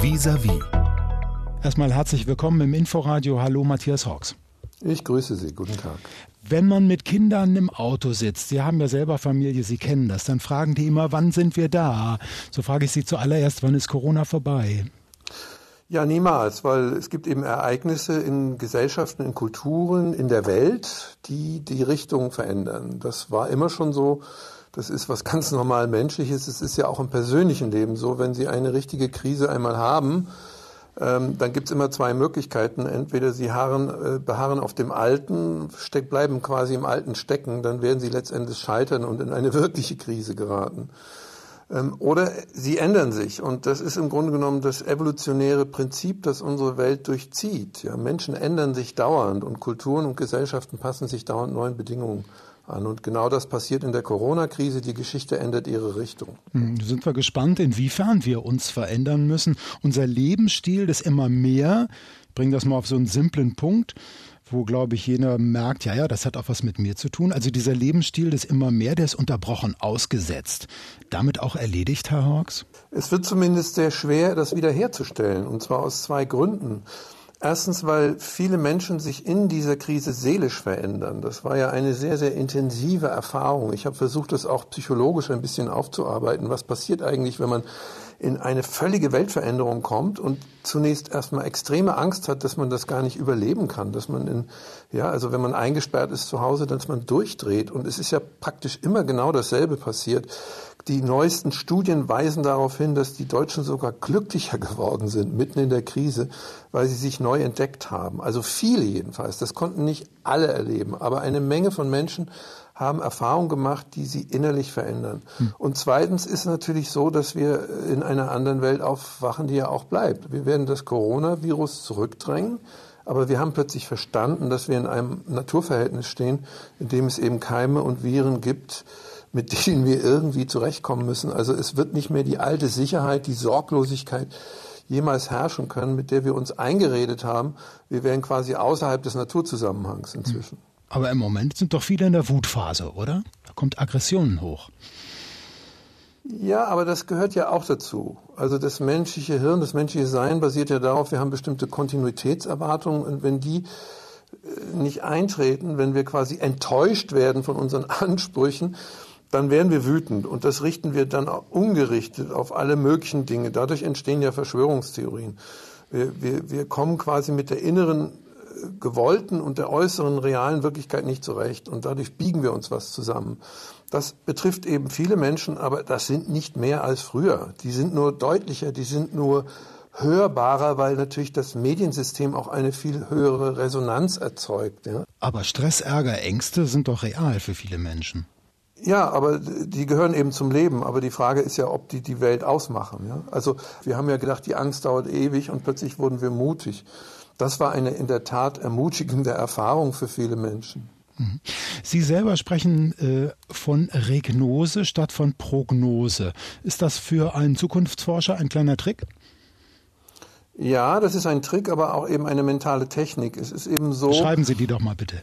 Vis-à-vis. Erstmal herzlich willkommen im Inforadio. Hallo Matthias Hawks. Ich grüße Sie. Guten Tag. Wenn man mit Kindern im Auto sitzt, Sie haben ja selber Familie, Sie kennen das, dann fragen die immer, wann sind wir da? So frage ich Sie zuallererst, wann ist Corona vorbei? Ja, niemals, weil es gibt eben Ereignisse in Gesellschaften, in Kulturen, in der Welt, die die Richtung verändern. Das war immer schon so. Das ist was ganz normal Menschliches. Es ist ja auch im persönlichen Leben so, wenn Sie eine richtige Krise einmal haben, ähm, dann gibt es immer zwei Möglichkeiten. Entweder Sie harren, äh, beharren auf dem Alten, steck, bleiben quasi im Alten stecken, dann werden Sie letztendlich scheitern und in eine wirkliche Krise geraten. Ähm, oder sie ändern sich. Und das ist im Grunde genommen das evolutionäre Prinzip, das unsere Welt durchzieht. Ja, Menschen ändern sich dauernd und Kulturen und Gesellschaften passen sich dauernd neuen Bedingungen an. Und genau das passiert in der Corona-Krise. Die Geschichte ändert ihre Richtung. Hm, sind wir gespannt, inwiefern wir uns verändern müssen. Unser Lebensstil, das immer mehr, bringen das mal auf so einen simplen Punkt, wo, glaube ich, jeder merkt, ja, ja, das hat auch was mit mir zu tun. Also dieser Lebensstil des immer mehr, der ist unterbrochen, ausgesetzt. Damit auch erledigt, Herr Hawks? Es wird zumindest sehr schwer, das wiederherzustellen. Und zwar aus zwei Gründen. Erstens, weil viele Menschen sich in dieser Krise seelisch verändern. Das war ja eine sehr, sehr intensive Erfahrung. Ich habe versucht, das auch psychologisch ein bisschen aufzuarbeiten. Was passiert eigentlich, wenn man in eine völlige Weltveränderung kommt und zunächst erstmal extreme Angst hat, dass man das gar nicht überleben kann, dass man in, ja, also wenn man eingesperrt ist zu Hause, dass man durchdreht. Und es ist ja praktisch immer genau dasselbe passiert. Die neuesten Studien weisen darauf hin, dass die Deutschen sogar glücklicher geworden sind mitten in der Krise, weil sie sich neu entdeckt haben. Also viele jedenfalls. Das konnten nicht alle erleben, aber eine Menge von Menschen haben Erfahrungen gemacht, die sie innerlich verändern. Hm. Und zweitens ist natürlich so, dass wir in einer anderen Welt aufwachen, die ja auch bleibt. Wir werden das Coronavirus zurückdrängen, aber wir haben plötzlich verstanden, dass wir in einem Naturverhältnis stehen, in dem es eben Keime und Viren gibt, mit denen wir irgendwie zurechtkommen müssen. Also es wird nicht mehr die alte Sicherheit, die Sorglosigkeit jemals herrschen können, mit der wir uns eingeredet haben. Wir wären quasi außerhalb des Naturzusammenhangs inzwischen. Aber im Moment sind doch viele in der Wutphase, oder? Da kommt Aggressionen hoch. Ja, aber das gehört ja auch dazu. Also das menschliche Hirn, das menschliche Sein basiert ja darauf, wir haben bestimmte Kontinuitätserwartungen und wenn die äh, nicht eintreten, wenn wir quasi enttäuscht werden von unseren Ansprüchen, dann werden wir wütend und das richten wir dann ungerichtet auf alle möglichen Dinge. Dadurch entstehen ja Verschwörungstheorien. Wir, wir, wir kommen quasi mit der inneren gewollten und der äußeren realen Wirklichkeit nicht zurecht. Und dadurch biegen wir uns was zusammen. Das betrifft eben viele Menschen, aber das sind nicht mehr als früher. Die sind nur deutlicher, die sind nur hörbarer, weil natürlich das Mediensystem auch eine viel höhere Resonanz erzeugt. Ja. Aber Stress, Ärger, Ängste sind doch real für viele Menschen. Ja, aber die gehören eben zum Leben. Aber die Frage ist ja, ob die die Welt ausmachen. Ja? Also wir haben ja gedacht, die Angst dauert ewig und plötzlich wurden wir mutig. Das war eine in der Tat ermutigende Erfahrung für viele Menschen. Mhm. Sie selber sprechen äh, von Regnose statt von Prognose. Ist das für einen Zukunftsforscher ein kleiner Trick? Ja, das ist ein Trick, aber auch eben eine mentale Technik. Es ist eben so. Schreiben Sie die doch mal bitte.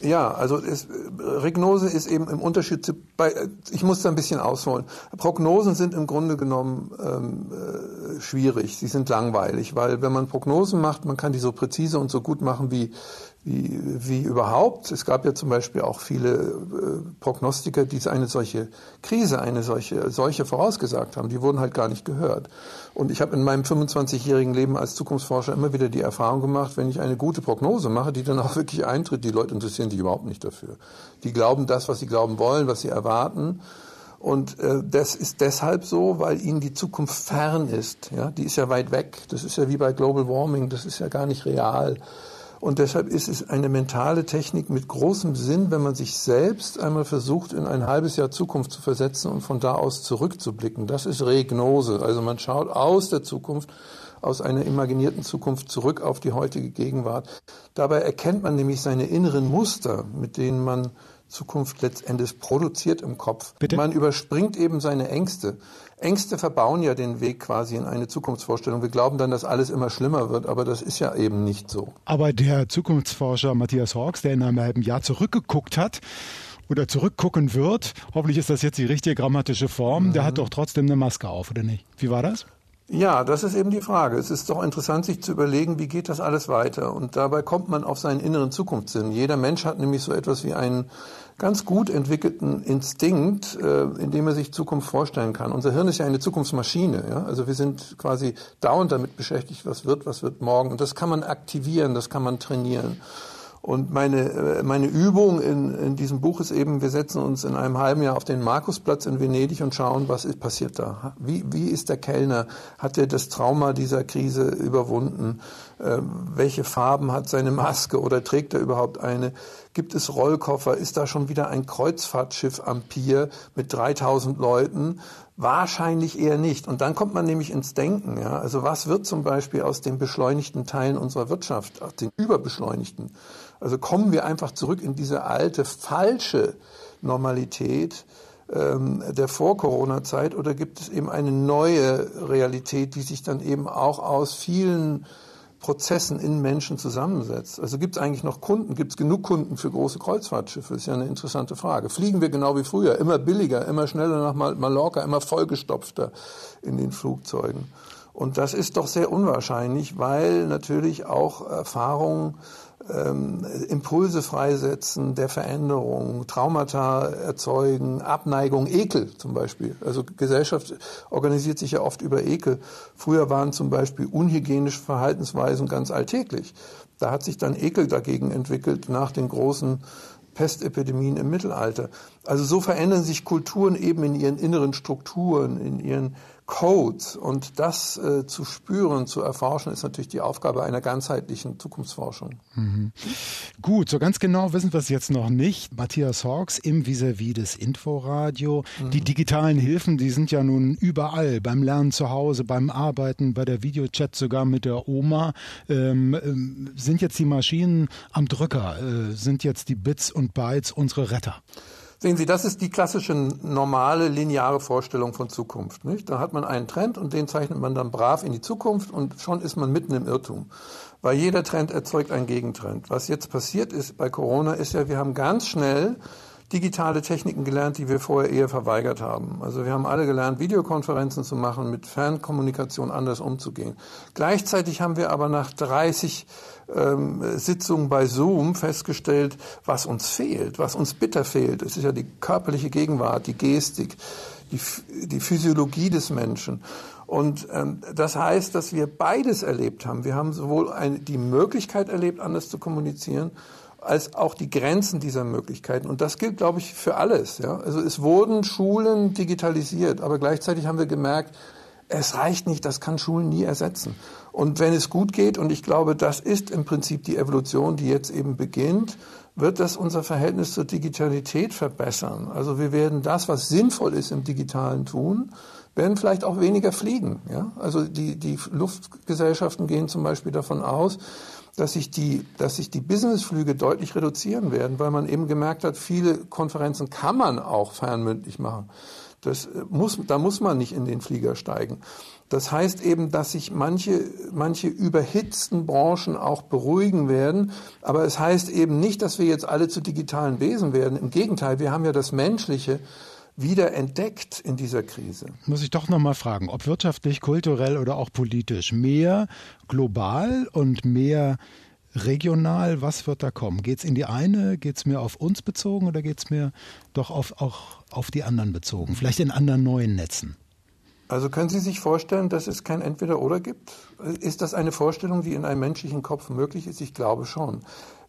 Ja, also es, Regnose ist eben im Unterschied zu, bei, ich muss da ein bisschen ausholen. Prognosen sind im Grunde genommen ähm, äh, schwierig, sie sind langweilig, weil wenn man Prognosen macht, man kann die so präzise und so gut machen wie wie, wie überhaupt. Es gab ja zum Beispiel auch viele äh, Prognostiker, die eine solche Krise, eine solche Seuche vorausgesagt haben. Die wurden halt gar nicht gehört. Und ich habe in meinem 25-jährigen Leben als Zukunftsforscher immer wieder die Erfahrung gemacht, wenn ich eine gute Prognose mache, die dann auch wirklich eintritt, die Leute interessieren sich überhaupt nicht dafür. Die glauben das, was sie glauben wollen, was sie erwarten. Und äh, das ist deshalb so, weil ihnen die Zukunft fern ist. Ja, die ist ja weit weg. Das ist ja wie bei Global Warming. Das ist ja gar nicht real. Und deshalb ist es eine mentale Technik mit großem Sinn, wenn man sich selbst einmal versucht, in ein halbes Jahr Zukunft zu versetzen und von da aus zurückzublicken. Das ist Regnose. Also man schaut aus der Zukunft, aus einer imaginierten Zukunft zurück auf die heutige Gegenwart. Dabei erkennt man nämlich seine inneren Muster, mit denen man Zukunft letztendlich produziert im Kopf. Bitte? Man überspringt eben seine Ängste. Ängste verbauen ja den Weg quasi in eine Zukunftsvorstellung. Wir glauben dann, dass alles immer schlimmer wird, aber das ist ja eben nicht so. Aber der Zukunftsforscher Matthias Hawks, der in einem halben Jahr zurückgeguckt hat, oder zurückgucken wird, hoffentlich ist das jetzt die richtige grammatische Form, mhm. der hat doch trotzdem eine Maske auf, oder nicht? Wie war das? Ja, das ist eben die Frage. Es ist doch interessant, sich zu überlegen, wie geht das alles weiter? Und dabei kommt man auf seinen inneren Zukunftssinn. Jeder Mensch hat nämlich so etwas wie einen ganz gut entwickelten Instinkt, äh, in dem er sich Zukunft vorstellen kann. Unser Hirn ist ja eine Zukunftsmaschine. Ja? Also wir sind quasi dauernd damit beschäftigt, was wird, was wird morgen. Und das kann man aktivieren, das kann man trainieren. Und meine, äh, meine Übung in, in diesem Buch ist eben, wir setzen uns in einem halben Jahr auf den Markusplatz in Venedig und schauen, was ist passiert da. Wie, wie ist der Kellner? Hat er das Trauma dieser Krise überwunden? Äh, welche Farben hat seine Maske oder trägt er überhaupt eine? Gibt es Rollkoffer? Ist da schon wieder ein Kreuzfahrtschiff am Pier mit 3000 Leuten? Wahrscheinlich eher nicht. Und dann kommt man nämlich ins Denken. Ja? Also was wird zum Beispiel aus den beschleunigten Teilen unserer Wirtschaft, aus den überbeschleunigten? Also kommen wir einfach zurück in diese alte, falsche Normalität ähm, der Vor-Corona-Zeit oder gibt es eben eine neue Realität, die sich dann eben auch aus vielen Prozessen in Menschen zusammensetzt. Also gibt es eigentlich noch Kunden? Gibt es genug Kunden für große Kreuzfahrtschiffe? Ist ja eine interessante Frage. Fliegen wir genau wie früher, immer billiger, immer schneller nach Mallorca, immer vollgestopfter in den Flugzeugen. Und das ist doch sehr unwahrscheinlich, weil natürlich auch Erfahrungen ähm, Impulse freisetzen der Veränderung, Traumata erzeugen, Abneigung, Ekel zum Beispiel. Also Gesellschaft organisiert sich ja oft über Ekel. Früher waren zum Beispiel unhygienische Verhaltensweisen ganz alltäglich. Da hat sich dann Ekel dagegen entwickelt nach den großen Pestepidemien im Mittelalter. Also so verändern sich Kulturen eben in ihren inneren Strukturen, in ihren Codes. Und das äh, zu spüren, zu erforschen, ist natürlich die Aufgabe einer ganzheitlichen Zukunftsforschung. Mhm. Gut, so ganz genau wissen wir es jetzt noch nicht. Matthias Hawks im Vis-à-vis des Inforadio. Mhm. Die digitalen Hilfen, die sind ja nun überall. Beim Lernen zu Hause, beim Arbeiten, bei der Videochat sogar mit der Oma. Ähm, ähm, sind jetzt die Maschinen am Drücker? Äh, sind jetzt die Bits und Bytes unsere Retter? Sehen Sie, das ist die klassische normale lineare Vorstellung von Zukunft. Nicht? Da hat man einen Trend und den zeichnet man dann brav in die Zukunft und schon ist man mitten im Irrtum. Weil jeder Trend erzeugt einen Gegentrend. Was jetzt passiert ist bei Corona ist ja, wir haben ganz schnell digitale Techniken gelernt, die wir vorher eher verweigert haben. Also wir haben alle gelernt, Videokonferenzen zu machen, mit Fernkommunikation anders umzugehen. Gleichzeitig haben wir aber nach 30 ähm, Sitzungen bei Zoom festgestellt, was uns fehlt, was uns bitter fehlt. Es ist ja die körperliche Gegenwart, die Gestik, die, die Physiologie des Menschen. Und ähm, das heißt, dass wir beides erlebt haben. Wir haben sowohl eine, die Möglichkeit erlebt, anders zu kommunizieren, als auch die Grenzen dieser Möglichkeiten. Und das gilt, glaube ich, für alles. Ja? Also es wurden Schulen digitalisiert, aber gleichzeitig haben wir gemerkt, es reicht nicht, das kann Schulen nie ersetzen. Und wenn es gut geht, und ich glaube, das ist im Prinzip die Evolution, die jetzt eben beginnt, wird das unser Verhältnis zur Digitalität verbessern. Also wir werden das, was sinnvoll ist im Digitalen tun, werden vielleicht auch weniger fliegen. Ja? Also die, die Luftgesellschaften gehen zum Beispiel davon aus, dass sich die, dass sich die Businessflüge deutlich reduzieren werden, weil man eben gemerkt hat, viele Konferenzen kann man auch fernmündlich machen. Das äh, muss, da muss man nicht in den Flieger steigen. Das heißt eben, dass sich manche, manche überhitzten Branchen auch beruhigen werden. Aber es heißt eben nicht, dass wir jetzt alle zu digitalen Wesen werden. Im Gegenteil, wir haben ja das Menschliche wieder entdeckt in dieser Krise. Muss ich doch noch mal fragen, ob wirtschaftlich, kulturell oder auch politisch mehr global und mehr regional, was wird da kommen? Geht es in die eine, geht es mehr auf uns bezogen oder geht es mehr doch auf, auch auf die anderen bezogen? Vielleicht in anderen neuen Netzen? Also können Sie sich vorstellen, dass es kein Entweder-Oder gibt? Ist das eine Vorstellung, die in einem menschlichen Kopf möglich ist? Ich glaube schon.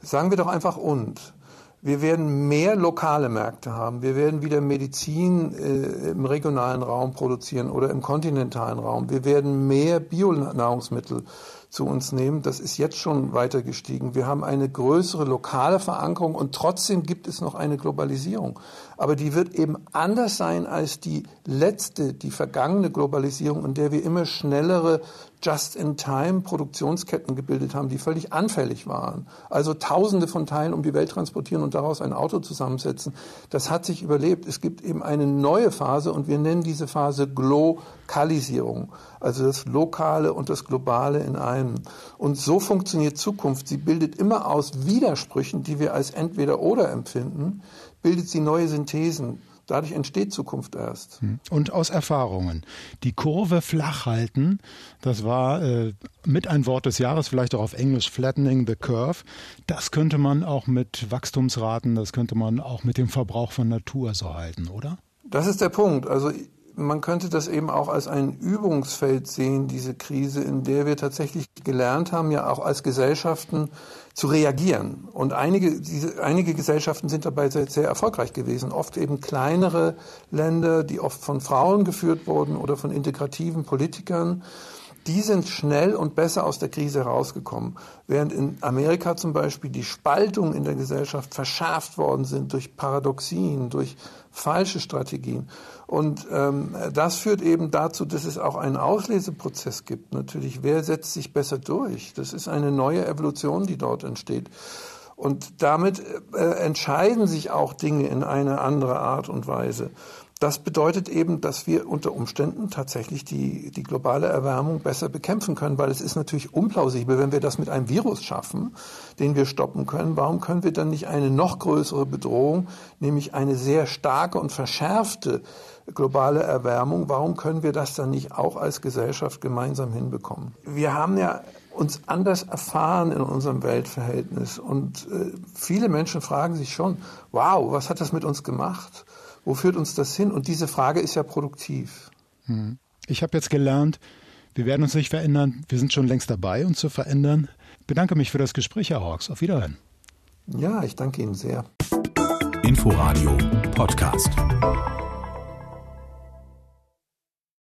Sagen wir doch einfach und. Wir werden mehr lokale Märkte haben. Wir werden wieder Medizin äh, im regionalen Raum produzieren oder im kontinentalen Raum. Wir werden mehr Bionahrungsmittel zu uns nehmen. Das ist jetzt schon weiter gestiegen. Wir haben eine größere lokale Verankerung und trotzdem gibt es noch eine Globalisierung. Aber die wird eben anders sein als die letzte, die vergangene Globalisierung, in der wir immer schnellere Just-in-Time-Produktionsketten gebildet haben, die völlig anfällig waren. Also Tausende von Teilen um die Welt transportieren und daraus ein Auto zusammensetzen. Das hat sich überlebt. Es gibt eben eine neue Phase und wir nennen diese Phase Glokalisierung. Also das Lokale und das Globale in einem. Und so funktioniert Zukunft. Sie bildet immer aus Widersprüchen, die wir als entweder oder empfinden, bildet sie neue Synthesen Dadurch entsteht Zukunft erst. Hm. Und aus Erfahrungen. Die Kurve flach halten, das war äh, mit ein Wort des Jahres, vielleicht auch auf Englisch flattening the curve. Das könnte man auch mit Wachstumsraten, das könnte man auch mit dem Verbrauch von Natur so halten, oder? Das ist der Punkt. Also man könnte das eben auch als ein Übungsfeld sehen, diese Krise, in der wir tatsächlich gelernt haben, ja auch als Gesellschaften zu reagieren. Und einige, diese, einige Gesellschaften sind dabei sehr, sehr erfolgreich gewesen. Oft eben kleinere Länder, die oft von Frauen geführt wurden oder von integrativen Politikern die sind schnell und besser aus der Krise herausgekommen. Während in Amerika zum Beispiel die Spaltungen in der Gesellschaft verschärft worden sind durch Paradoxien, durch falsche Strategien. Und ähm, das führt eben dazu, dass es auch einen Ausleseprozess gibt. Natürlich, wer setzt sich besser durch? Das ist eine neue Evolution, die dort entsteht. Und damit äh, entscheiden sich auch Dinge in eine andere Art und Weise. Das bedeutet eben, dass wir unter Umständen tatsächlich die, die globale Erwärmung besser bekämpfen können, weil es ist natürlich unplausibel, wenn wir das mit einem Virus schaffen, den wir stoppen können. Warum können wir dann nicht eine noch größere Bedrohung, nämlich eine sehr starke und verschärfte globale Erwärmung, warum können wir das dann nicht auch als Gesellschaft gemeinsam hinbekommen? Wir haben ja uns anders erfahren in unserem Weltverhältnis und äh, viele Menschen fragen sich schon, wow, was hat das mit uns gemacht? Wo führt uns das hin? Und diese Frage ist ja produktiv. Hm. Ich habe jetzt gelernt, wir werden uns nicht verändern. Wir sind schon längst dabei, uns zu verändern. Ich bedanke mich für das Gespräch, Herr Hawks. Auf Wiederhören. Ja, ich danke Ihnen sehr. Inforadio Podcast.